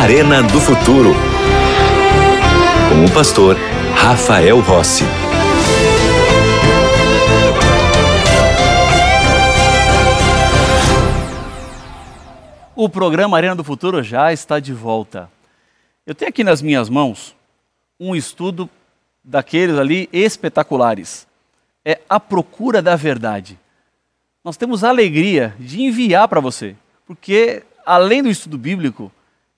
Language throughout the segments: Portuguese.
Arena do Futuro. Com o pastor Rafael Rossi. O programa Arena do Futuro já está de volta. Eu tenho aqui nas minhas mãos um estudo daqueles ali espetaculares. É A Procura da Verdade. Nós temos a alegria de enviar para você, porque além do estudo bíblico,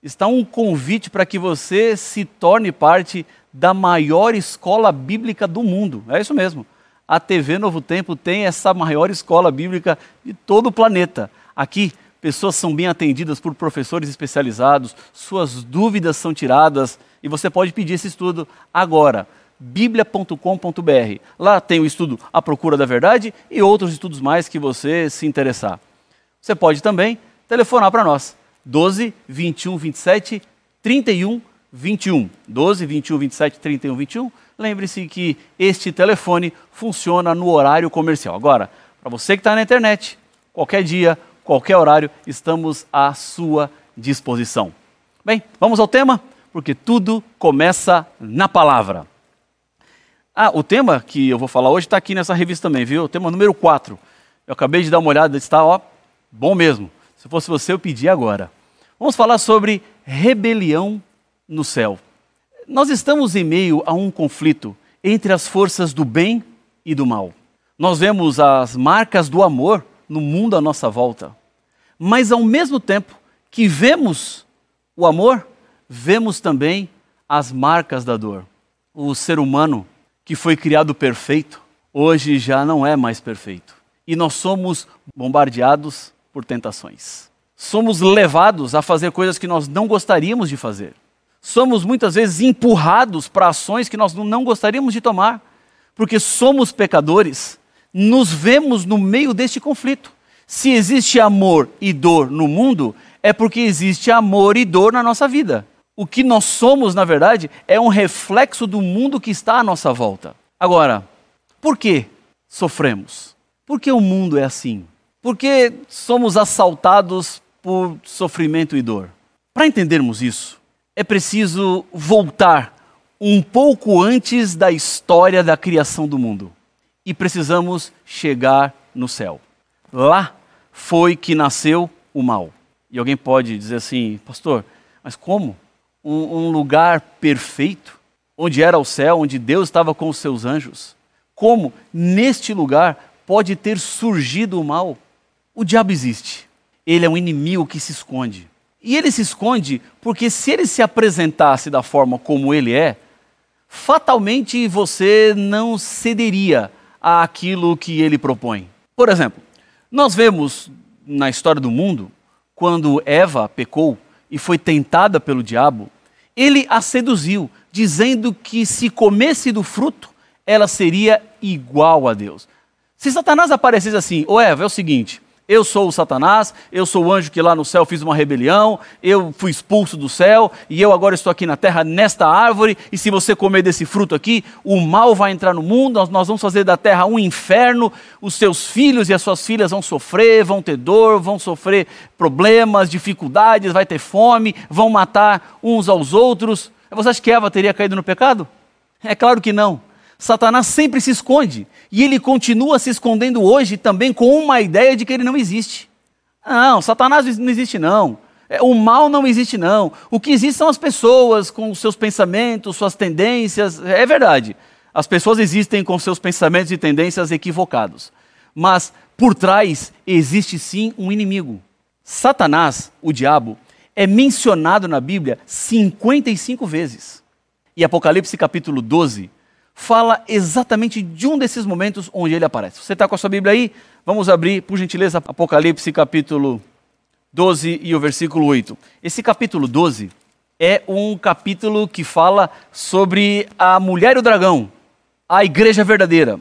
está um convite para que você se torne parte da maior escola bíblica do mundo. É isso mesmo. A TV Novo Tempo tem essa maior escola bíblica de todo o planeta. Aqui, pessoas são bem atendidas por professores especializados, suas dúvidas são tiradas e você pode pedir esse estudo agora. biblia.com.br. Lá tem o estudo A Procura da Verdade e outros estudos mais que você se interessar. Você pode também telefonar para nós. 12 21 27 31 21. 12 21 27 31 21. Lembre-se que este telefone funciona no horário comercial. Agora, para você que está na internet, qualquer dia, qualquer horário, estamos à sua disposição. Bem, vamos ao tema, porque tudo começa na palavra. Ah, o tema que eu vou falar hoje está aqui nessa revista também, viu? O tema número 4. Eu acabei de dar uma olhada, está ó, bom mesmo. Se fosse você, eu pedi agora. Vamos falar sobre rebelião no céu. Nós estamos em meio a um conflito entre as forças do bem e do mal. Nós vemos as marcas do amor no mundo à nossa volta. Mas ao mesmo tempo que vemos o amor, vemos também as marcas da dor. O ser humano que foi criado perfeito, hoje já não é mais perfeito. E nós somos bombardeados por tentações. Somos levados a fazer coisas que nós não gostaríamos de fazer somos muitas vezes empurrados para ações que nós não gostaríamos de tomar, porque somos pecadores, nos vemos no meio deste conflito. Se existe amor e dor no mundo, é porque existe amor e dor na nossa vida. O que nós somos, na verdade, é um reflexo do mundo que está à nossa volta. Agora, por que sofremos? Por que o mundo é assim? Por que somos assaltados por sofrimento e dor? Para entendermos isso, é preciso voltar um pouco antes da história da criação do mundo. E precisamos chegar no céu. Lá foi que nasceu o mal. E alguém pode dizer assim, pastor, mas como? Um, um lugar perfeito, onde era o céu, onde Deus estava com os seus anjos. Como neste lugar pode ter surgido o mal? O diabo existe. Ele é um inimigo que se esconde. E ele se esconde porque se ele se apresentasse da forma como ele é, fatalmente você não cederia àquilo que ele propõe. Por exemplo, nós vemos na história do mundo, quando Eva pecou e foi tentada pelo diabo, ele a seduziu, dizendo que se comesse do fruto, ela seria igual a Deus. Se Satanás aparecesse assim, ô Eva, é o seguinte, eu sou o Satanás, eu sou o anjo que lá no céu fiz uma rebelião, eu fui expulso do céu e eu agora estou aqui na terra nesta árvore. E se você comer desse fruto aqui, o mal vai entrar no mundo, nós, nós vamos fazer da terra um inferno. Os seus filhos e as suas filhas vão sofrer, vão ter dor, vão sofrer problemas, dificuldades, vai ter fome, vão matar uns aos outros. Você acha que Eva teria caído no pecado? É claro que não. Satanás sempre se esconde. E ele continua se escondendo hoje também com uma ideia de que ele não existe. Não, Satanás não existe não. É, o mal não existe não. O que existe são as pessoas com seus pensamentos, suas tendências. É verdade. As pessoas existem com seus pensamentos e tendências equivocados. Mas por trás existe sim um inimigo. Satanás, o diabo, é mencionado na Bíblia 55 vezes. E Apocalipse capítulo 12 fala exatamente de um desses momentos onde ele aparece. Você está com a sua Bíblia aí? Vamos abrir, por gentileza, Apocalipse capítulo 12 e o versículo 8. Esse capítulo 12 é um capítulo que fala sobre a mulher e o dragão, a igreja verdadeira.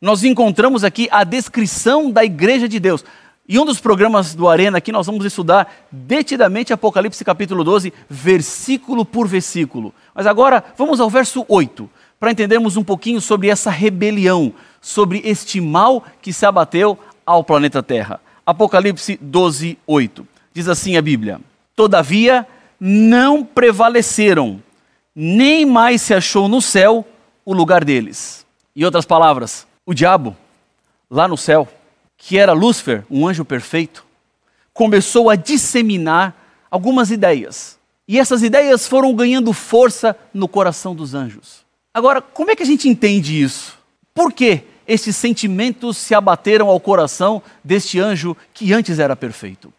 Nós encontramos aqui a descrição da igreja de Deus. E um dos programas do Arena aqui nós vamos estudar detidamente Apocalipse capítulo 12, versículo por versículo. Mas agora vamos ao verso 8 para entendermos um pouquinho sobre essa rebelião, sobre este mal que se abateu ao planeta Terra. Apocalipse 12, 8. Diz assim a Bíblia: Todavia não prevaleceram, nem mais se achou no céu o lugar deles. Em outras palavras, o diabo, lá no céu, que era Lúcifer, um anjo perfeito, começou a disseminar algumas ideias. E essas ideias foram ganhando força no coração dos anjos. Agora, como é que a gente entende isso? Por que esses sentimentos se abateram ao coração deste anjo que antes era perfeito?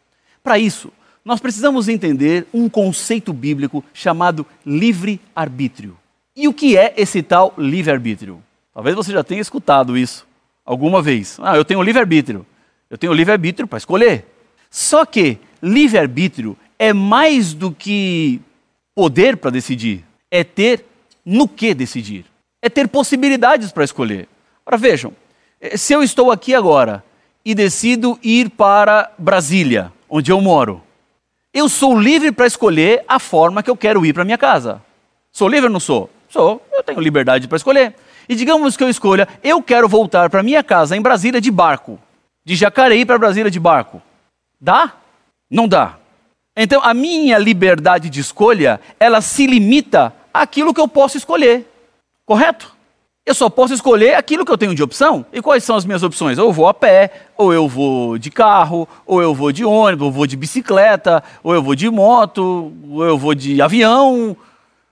Para isso, nós precisamos entender um conceito bíblico chamado livre-arbítrio. E o que é esse tal livre-arbítrio? Talvez você já tenha escutado isso alguma vez. Ah, eu tenho livre-arbítrio. Eu tenho livre-arbítrio para escolher. Só que livre-arbítrio é mais do que poder para decidir. É ter no que decidir. É ter possibilidades para escolher. Ora, vejam, eh, se eu estou aqui agora e decido ir para Brasília, onde eu moro, eu sou livre para escolher a forma que eu quero ir para minha casa. Sou livre ou não sou? Sou. Eu tenho liberdade para escolher. E digamos que eu escolha, eu quero voltar para minha casa em Brasília de barco. De Jacareí para Brasília de barco. Dá? Não dá. Então a minha liberdade de escolha, ela se limita àquilo que eu posso escolher. Correto? Eu só posso escolher aquilo que eu tenho de opção. E quais são as minhas opções? Ou eu vou a pé, ou eu vou de carro, ou eu vou de ônibus, ou eu vou de bicicleta, ou eu vou de moto, ou eu vou de avião.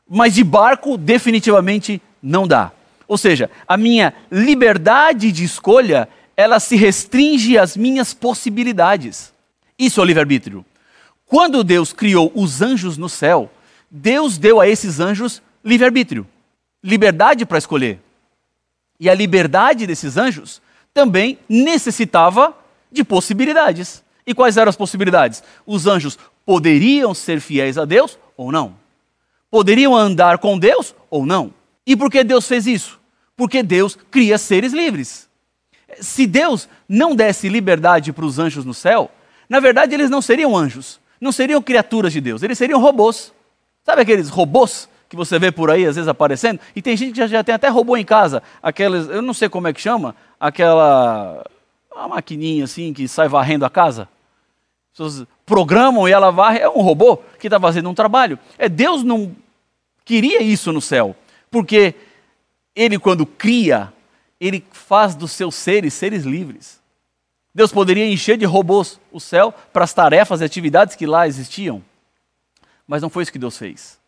Mas de barco, definitivamente não dá. Ou seja, a minha liberdade de escolha, ela se restringe às minhas possibilidades. Isso é o livre-arbítrio. Quando Deus criou os anjos no céu, Deus deu a esses anjos livre-arbítrio, liberdade para escolher. E a liberdade desses anjos também necessitava de possibilidades. E quais eram as possibilidades? Os anjos poderiam ser fiéis a Deus ou não? Poderiam andar com Deus ou não? E por que Deus fez isso? Porque Deus cria seres livres. Se Deus não desse liberdade para os anjos no céu, na verdade eles não seriam anjos, não seriam criaturas de Deus, eles seriam robôs. Sabe aqueles robôs que você vê por aí, às vezes aparecendo? E tem gente que já, já tem até robô em casa, aqueles, eu não sei como é que chama, aquela uma maquininha assim que sai varrendo a casa. As pessoas programam e ela varre, é um robô que está fazendo um trabalho. É Deus não queria isso no céu, porque ele quando cria, ele faz dos seus seres seres livres. Deus poderia encher de robôs o céu para as tarefas e atividades que lá existiam. Mas não foi isso que Deus fez.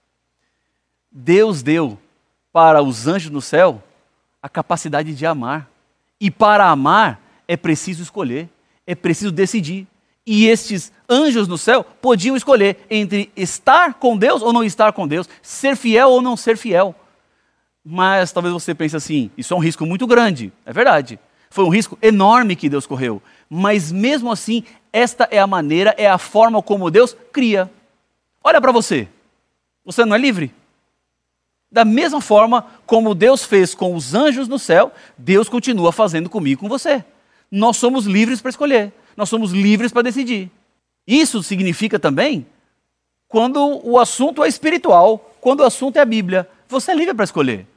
Deus deu para os anjos no céu a capacidade de amar. E para amar é preciso escolher, é preciso decidir. E estes anjos no céu podiam escolher entre estar com Deus ou não estar com Deus, ser fiel ou não ser fiel. Mas talvez você pense assim: isso é um risco muito grande. É verdade. Foi um risco enorme que Deus correu. Mas mesmo assim, esta é a maneira, é a forma como Deus cria. Olha para você. Você não é livre? Da mesma forma como Deus fez com os anjos no céu, Deus continua fazendo comigo e com você. Nós somos livres para escolher, nós somos livres para decidir. Isso significa também quando o assunto é espiritual, quando o assunto é a Bíblia. Você é livre para escolher.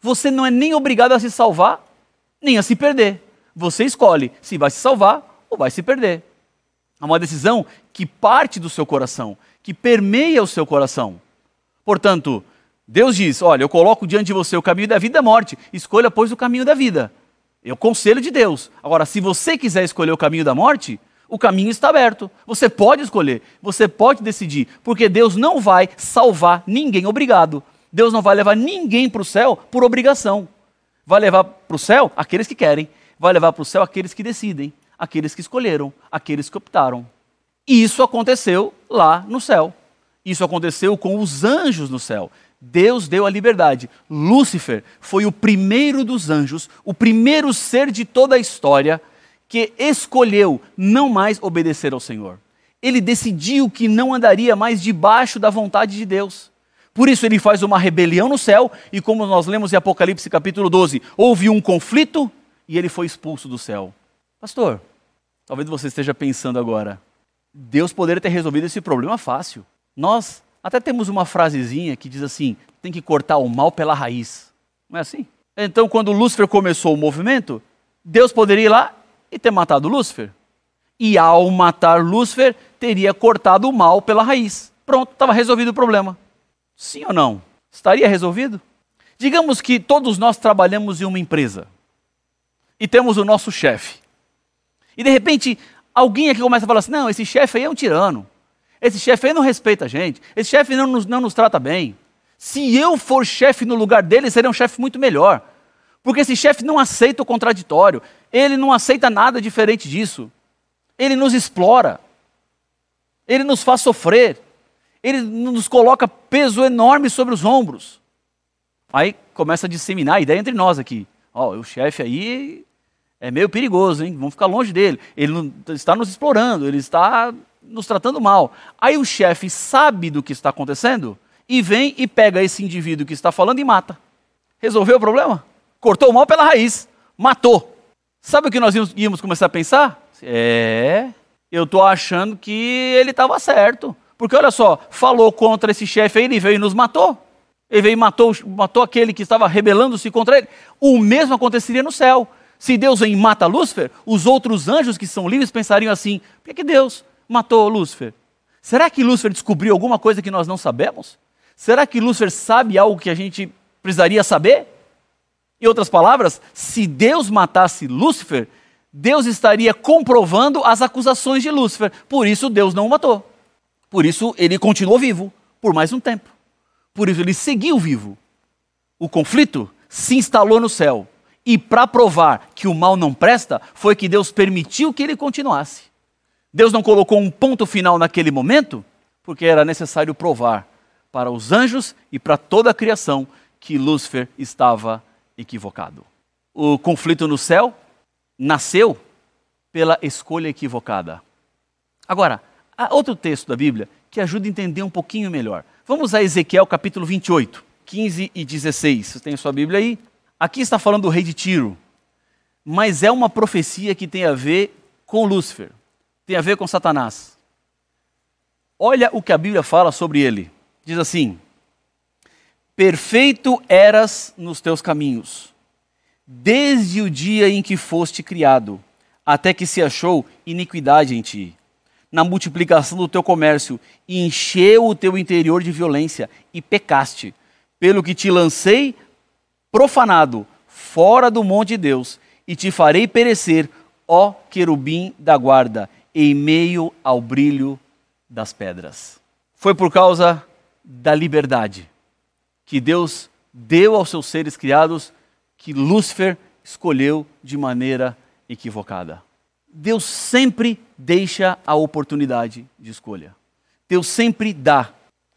Você não é nem obrigado a se salvar, nem a se perder. Você escolhe se vai se salvar ou vai se perder. É uma decisão que parte do seu coração, que permeia o seu coração. Portanto, Deus diz: Olha, eu coloco diante de você o caminho da vida e da morte, escolha, pois, o caminho da vida. É o conselho de Deus. Agora, se você quiser escolher o caminho da morte, o caminho está aberto. Você pode escolher, você pode decidir, porque Deus não vai salvar ninguém obrigado. Deus não vai levar ninguém para o céu por obrigação. Vai levar para o céu aqueles que querem, vai levar para o céu aqueles que decidem, aqueles que escolheram, aqueles que optaram. Isso aconteceu lá no céu. Isso aconteceu com os anjos no céu. Deus deu a liberdade. Lúcifer foi o primeiro dos anjos, o primeiro ser de toda a história que escolheu não mais obedecer ao Senhor. Ele decidiu que não andaria mais debaixo da vontade de Deus. Por isso ele faz uma rebelião no céu, e como nós lemos em Apocalipse capítulo 12, houve um conflito e ele foi expulso do céu. Pastor, talvez você esteja pensando agora, Deus poderia ter resolvido esse problema fácil. Nós até temos uma frasezinha que diz assim: tem que cortar o mal pela raiz. Não é assim? Então, quando Lúcifer começou o movimento, Deus poderia ir lá e ter matado Lúcifer. E ao matar Lúcifer, teria cortado o mal pela raiz. Pronto, estava resolvido o problema. Sim ou não? Estaria resolvido? Digamos que todos nós trabalhamos em uma empresa e temos o nosso chefe. E de repente, alguém aqui começa a falar assim: não, esse chefe aí é um tirano. Esse chefe aí não respeita a gente. Esse chefe não nos, não nos trata bem. Se eu for chefe no lugar dele, seria um chefe muito melhor. Porque esse chefe não aceita o contraditório. Ele não aceita nada diferente disso. Ele nos explora. Ele nos faz sofrer. Ele nos coloca peso enorme sobre os ombros. Aí começa a disseminar a ideia entre nós aqui. Ó, oh, o chefe aí é meio perigoso, hein? Vamos ficar longe dele. Ele não, está nos explorando, ele está nos tratando mal. Aí o chefe sabe do que está acontecendo e vem e pega esse indivíduo que está falando e mata. Resolveu o problema? Cortou o mal pela raiz, matou. Sabe o que nós íamos começar a pensar? É, eu estou achando que ele estava certo. Porque olha só, falou contra esse chefe aí, ele veio e nos matou. Ele veio e matou, matou aquele que estava rebelando-se contra ele. O mesmo aconteceria no céu. Se Deus vem e mata Lúcifer, os outros anjos que são livres pensariam assim: por que Deus matou Lúcifer? Será que Lúcifer descobriu alguma coisa que nós não sabemos? Será que Lúcifer sabe algo que a gente precisaria saber? Em outras palavras, se Deus matasse Lúcifer, Deus estaria comprovando as acusações de Lúcifer. Por isso Deus não o matou. Por isso ele continuou vivo por mais um tempo. Por isso ele seguiu vivo. O conflito se instalou no céu. E para provar que o mal não presta, foi que Deus permitiu que ele continuasse. Deus não colocou um ponto final naquele momento, porque era necessário provar para os anjos e para toda a criação que Lúcifer estava equivocado. O conflito no céu nasceu pela escolha equivocada. Agora, há outro texto da Bíblia que ajuda a entender um pouquinho melhor. Vamos a Ezequiel capítulo 28, 15 e 16. Você tem a sua Bíblia aí? Aqui está falando do rei de Tiro, mas é uma profecia que tem a ver com Lúcifer, tem a ver com Satanás. Olha o que a Bíblia fala sobre ele. Diz assim: Perfeito eras nos teus caminhos, desde o dia em que foste criado, até que se achou iniquidade em ti. Na multiplicação do teu comércio, encheu o teu interior de violência e pecaste, pelo que te lancei profanado fora do monte de Deus, e te farei perecer, ó querubim da guarda, em meio ao brilho das pedras. Foi por causa da liberdade que Deus deu aos seus seres criados que Lúcifer escolheu de maneira equivocada. Deus sempre deixa a oportunidade de escolha. Deus sempre dá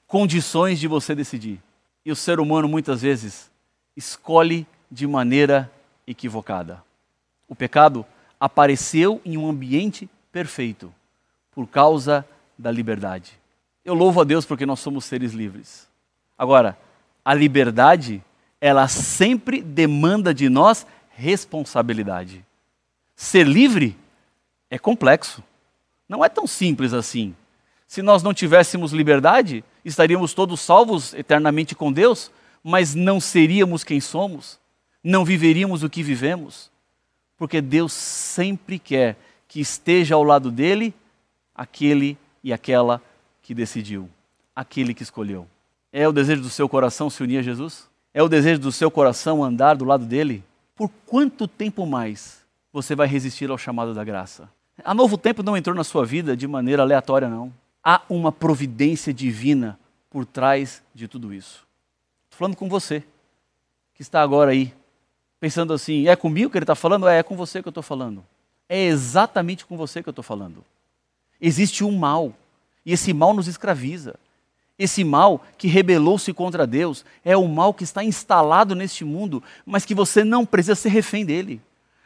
condições de você decidir. E o ser humano muitas vezes escolhe de maneira equivocada. O pecado apareceu em um ambiente perfeito por causa da liberdade. Eu louvo a Deus porque nós somos seres livres. Agora, a liberdade, ela sempre demanda de nós responsabilidade. Ser livre é complexo. Não é tão simples assim. Se nós não tivéssemos liberdade, estaríamos todos salvos eternamente com Deus, mas não seríamos quem somos, não viveríamos o que vivemos, porque Deus sempre quer que esteja ao lado dele aquele e aquela que decidiu, aquele que escolheu. É o desejo do seu coração se unir a Jesus? É o desejo do seu coração andar do lado dele? Por quanto tempo mais você vai resistir ao chamado da graça? A novo tempo não entrou na sua vida de maneira aleatória, não. Há uma providência divina por trás de tudo isso falando com você, que está agora aí, pensando assim: é comigo que ele está falando? É, é com você que eu estou falando. É exatamente com você que eu estou falando. Existe um mal, e esse mal nos escraviza. Esse mal que rebelou-se contra Deus é o mal que está instalado neste mundo, mas que você não precisa ser refém dele.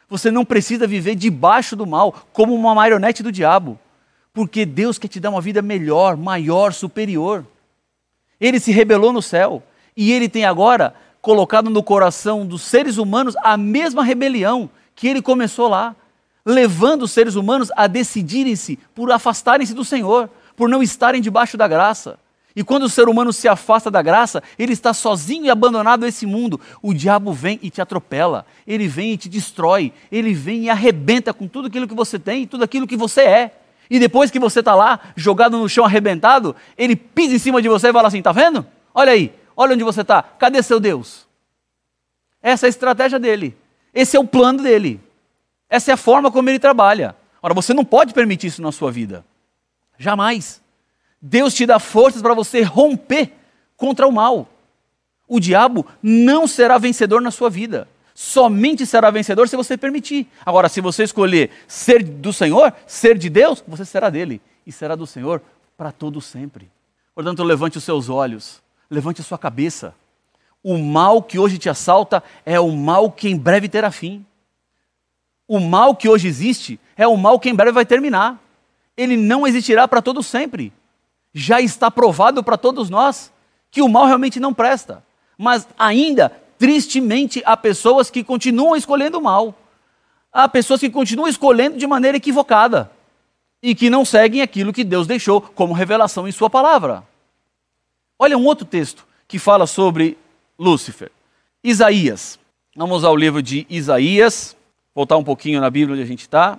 Você não precisa viver debaixo do mal, como uma marionete do diabo, porque Deus quer te dar uma vida melhor, maior, superior. Ele se rebelou no céu, e ele tem agora colocado no coração dos seres humanos a mesma rebelião que ele começou lá, levando os seres humanos a decidirem-se por afastarem-se do Senhor, por não estarem debaixo da graça. E quando o ser humano se afasta da graça, ele está sozinho e abandonado a esse mundo. O diabo vem e te atropela, ele vem e te destrói, ele vem e arrebenta com tudo aquilo que você tem e tudo aquilo que você é. E depois que você está lá, jogado no chão arrebentado, ele pisa em cima de você e fala assim: tá vendo? Olha aí, olha onde você está. Cadê seu Deus? Essa é a estratégia dele. Esse é o plano dele. Essa é a forma como ele trabalha. Ora, você não pode permitir isso na sua vida. Jamais. Deus te dá forças para você romper contra o mal. O diabo não será vencedor na sua vida. Somente será vencedor se você permitir. Agora, se você escolher ser do Senhor, ser de Deus, você será dele e será do Senhor para todo sempre. Portanto, levante os seus olhos, levante a sua cabeça. O mal que hoje te assalta é o mal que em breve terá fim. O mal que hoje existe é o mal que em breve vai terminar. Ele não existirá para todo sempre. Já está provado para todos nós que o mal realmente não presta. Mas ainda, tristemente, há pessoas que continuam escolhendo o mal. Há pessoas que continuam escolhendo de maneira equivocada e que não seguem aquilo que Deus deixou como revelação em Sua palavra. Olha um outro texto que fala sobre Lúcifer. Isaías. Vamos ao livro de Isaías, voltar um pouquinho na Bíblia onde a gente está.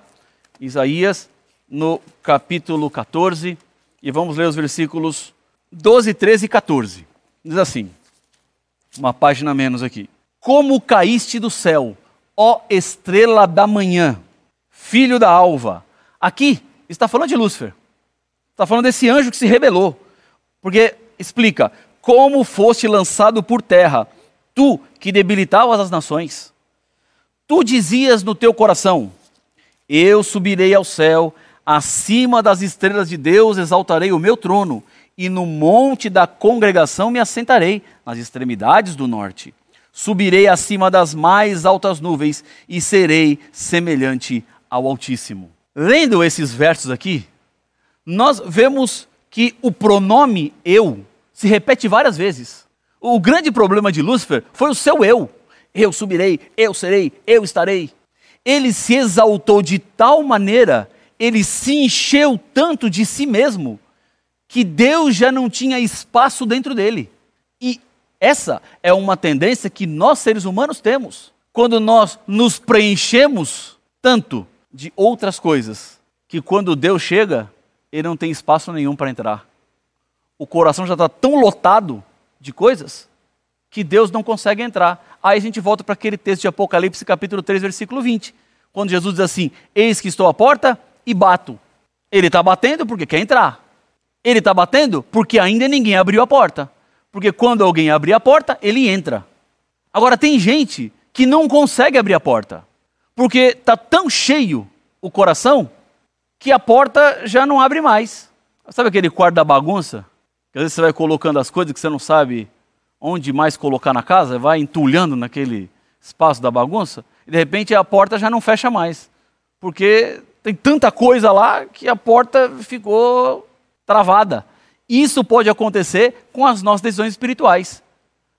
Isaías, no capítulo 14, e vamos ler os versículos 12, 13 e 14. Diz assim, uma página menos aqui. Como caíste do céu, ó estrela da manhã, filho da alva. Aqui está falando de Lúcifer. Está falando desse anjo que se rebelou. Porque explica: como foste lançado por terra, tu que debilitavas as nações. Tu dizias no teu coração: Eu subirei ao céu, acima das estrelas de Deus exaltarei o meu trono e no monte da congregação me assentarei, nas extremidades do norte. Subirei acima das mais altas nuvens e serei semelhante ao Altíssimo. Lendo esses versos aqui, nós vemos que o pronome eu se repete várias vezes. O grande problema de Lúcifer foi o seu eu. Eu subirei, eu serei, eu estarei. Ele se exaltou de tal maneira, ele se encheu tanto de si mesmo, que Deus já não tinha espaço dentro dele. E essa é uma tendência que nós seres humanos temos. Quando nós nos preenchemos tanto de outras coisas, que quando Deus chega, ele não tem espaço nenhum para entrar. O coração já está tão lotado de coisas que Deus não consegue entrar. Aí a gente volta para aquele texto de Apocalipse, capítulo 3, versículo 20, quando Jesus diz assim: Eis que estou à porta e bato. Ele está batendo porque quer entrar. Ele está batendo porque ainda ninguém abriu a porta. Porque quando alguém abrir a porta, ele entra. Agora, tem gente que não consegue abrir a porta. Porque está tão cheio o coração que a porta já não abre mais. Sabe aquele quarto da bagunça? Que às vezes você vai colocando as coisas que você não sabe onde mais colocar na casa, vai entulhando naquele espaço da bagunça, e de repente a porta já não fecha mais. Porque tem tanta coisa lá que a porta ficou travada. Isso pode acontecer com as nossas decisões espirituais.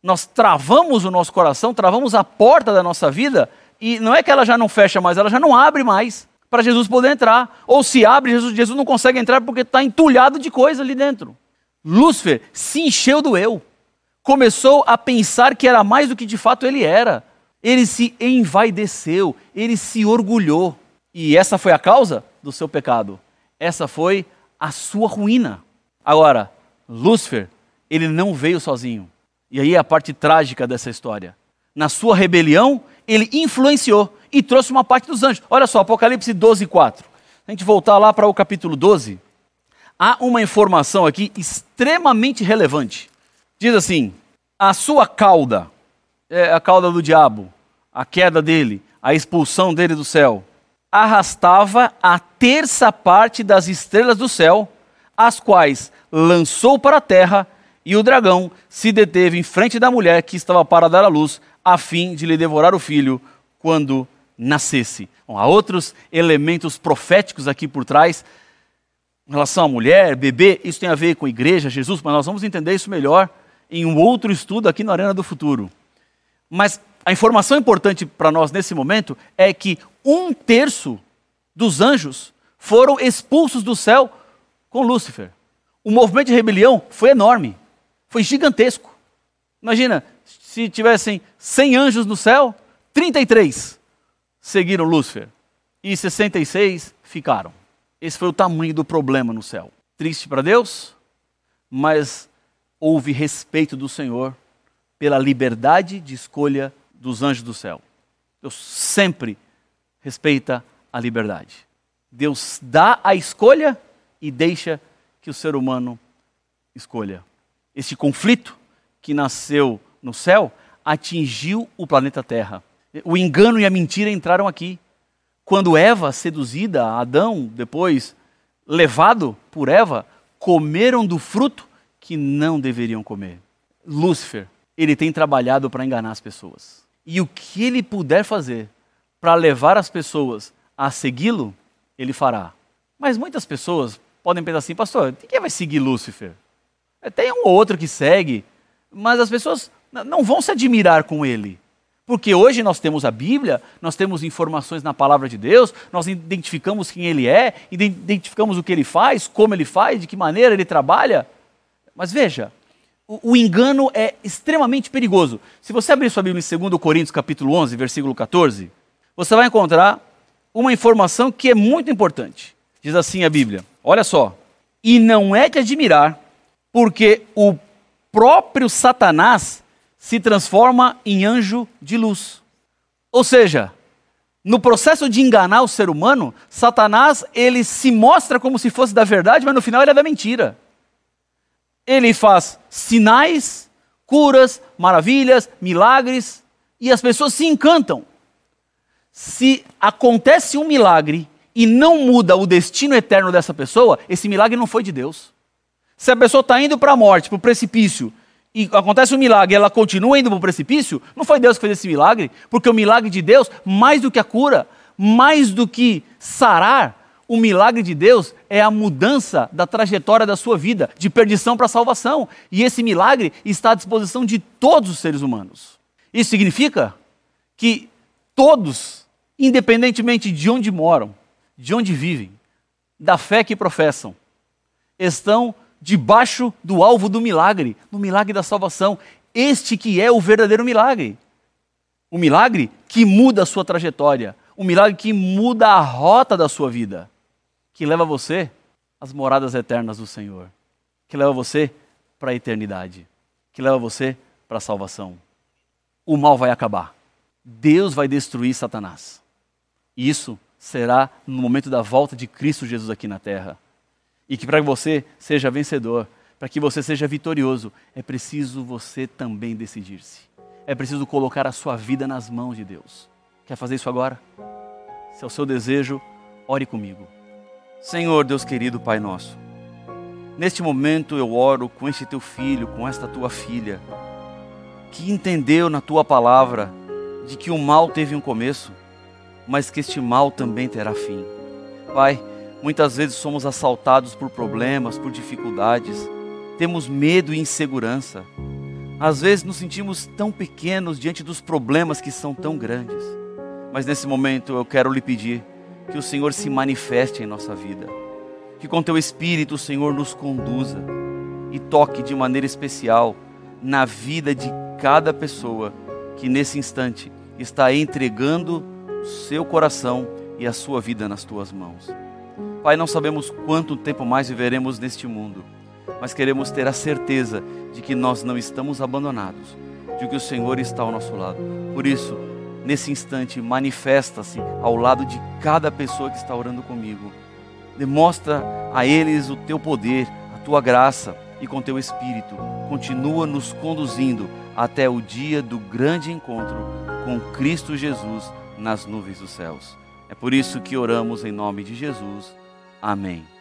Nós travamos o nosso coração, travamos a porta da nossa vida e não é que ela já não fecha mais, ela já não abre mais para Jesus poder entrar. Ou se abre, Jesus, Jesus não consegue entrar porque está entulhado de coisa ali dentro. Lúcifer se encheu do eu. Começou a pensar que era mais do que de fato ele era. Ele se envaideceu, ele se orgulhou. E essa foi a causa do seu pecado. Essa foi a sua ruína. Agora, Lúcifer, ele não veio sozinho. E aí é a parte trágica dessa história. Na sua rebelião, ele influenciou e trouxe uma parte dos anjos. Olha só, Apocalipse 12, 4. A gente voltar lá para o capítulo 12, há uma informação aqui extremamente relevante. Diz assim: a sua cauda, é a cauda do diabo, a queda dele, a expulsão dele do céu, arrastava a terça parte das estrelas do céu, as quais lançou para a terra, e o dragão se deteve em frente da mulher que estava para dar à luz, a fim de lhe devorar o filho quando nascesse. Bom, há outros elementos proféticos aqui por trás, em relação à mulher, bebê, isso tem a ver com igreja, Jesus, mas nós vamos entender isso melhor em um outro estudo aqui na Arena do Futuro. Mas a informação importante para nós nesse momento é que um terço dos anjos foram expulsos do céu com Lúcifer. O movimento de rebelião foi enorme, foi gigantesco. Imagina, se tivessem 100 anjos no céu, 33 seguiram Lúcifer e 66 ficaram. Esse foi o tamanho do problema no céu. Triste para Deus, mas houve respeito do Senhor pela liberdade de escolha dos anjos do céu. Deus sempre respeita a liberdade. Deus dá a escolha e deixa que o ser humano escolha. Este conflito que nasceu no céu atingiu o planeta Terra. O engano e a mentira entraram aqui. Quando Eva, seduzida, Adão, depois levado por Eva, comeram do fruto que não deveriam comer. Lúcifer, ele tem trabalhado para enganar as pessoas. E o que ele puder fazer para levar as pessoas a segui-lo, ele fará. Mas muitas pessoas podem pensar assim, pastor, quem vai seguir Lúcifer? É, tem um ou outro que segue, mas as pessoas não vão se admirar com ele. Porque hoje nós temos a Bíblia, nós temos informações na palavra de Deus, nós identificamos quem ele é, identificamos o que ele faz, como ele faz, de que maneira ele trabalha. Mas veja, o, o engano é extremamente perigoso. Se você abrir sua Bíblia em 2 Coríntios capítulo 11, versículo 14, você vai encontrar uma informação que é muito importante. Diz assim a Bíblia: olha só. E não é de admirar, porque o próprio Satanás se transforma em anjo de luz. Ou seja, no processo de enganar o ser humano, Satanás ele se mostra como se fosse da verdade, mas no final ele é da mentira. Ele faz sinais, curas, maravilhas, milagres, e as pessoas se encantam se acontece um milagre e não muda o destino eterno dessa pessoa, esse milagre não foi de Deus. Se a pessoa está indo para a morte, para o precipício, e acontece um milagre e ela continua indo para o precipício, não foi Deus que fez esse milagre, porque o milagre de Deus, mais do que a cura, mais do que sarar, o milagre de Deus é a mudança da trajetória da sua vida, de perdição para salvação. E esse milagre está à disposição de todos os seres humanos. Isso significa que todos independentemente de onde moram, de onde vivem, da fé que professam, estão debaixo do alvo do milagre, no milagre da salvação. Este que é o verdadeiro milagre. O milagre que muda a sua trajetória, o milagre que muda a rota da sua vida, que leva você às moradas eternas do Senhor, que leva você para a eternidade, que leva você para a salvação. O mal vai acabar. Deus vai destruir Satanás. E isso será no momento da volta de Cristo Jesus aqui na terra. E que para que você seja vencedor, para que você seja vitorioso, é preciso você também decidir-se. É preciso colocar a sua vida nas mãos de Deus. Quer fazer isso agora? Se é o seu desejo, ore comigo. Senhor, Deus querido, Pai nosso, neste momento eu oro com este teu filho, com esta tua filha, que entendeu na tua palavra de que o mal teve um começo mas que este mal também terá fim. Pai, muitas vezes somos assaltados por problemas, por dificuldades, temos medo e insegurança. Às vezes nos sentimos tão pequenos diante dos problemas que são tão grandes. Mas nesse momento eu quero lhe pedir que o Senhor se manifeste em nossa vida. Que com teu espírito o Senhor nos conduza e toque de maneira especial na vida de cada pessoa que nesse instante está entregando seu coração e a sua vida nas tuas mãos. Pai, não sabemos quanto tempo mais viveremos neste mundo, mas queremos ter a certeza de que nós não estamos abandonados, de que o Senhor está ao nosso lado. Por isso, nesse instante, manifesta-se ao lado de cada pessoa que está orando comigo. Demonstra a eles o teu poder, a tua graça e com teu espírito. Continua nos conduzindo até o dia do grande encontro com Cristo Jesus nas nuvens dos céus. É por isso que oramos em nome de Jesus. Amém.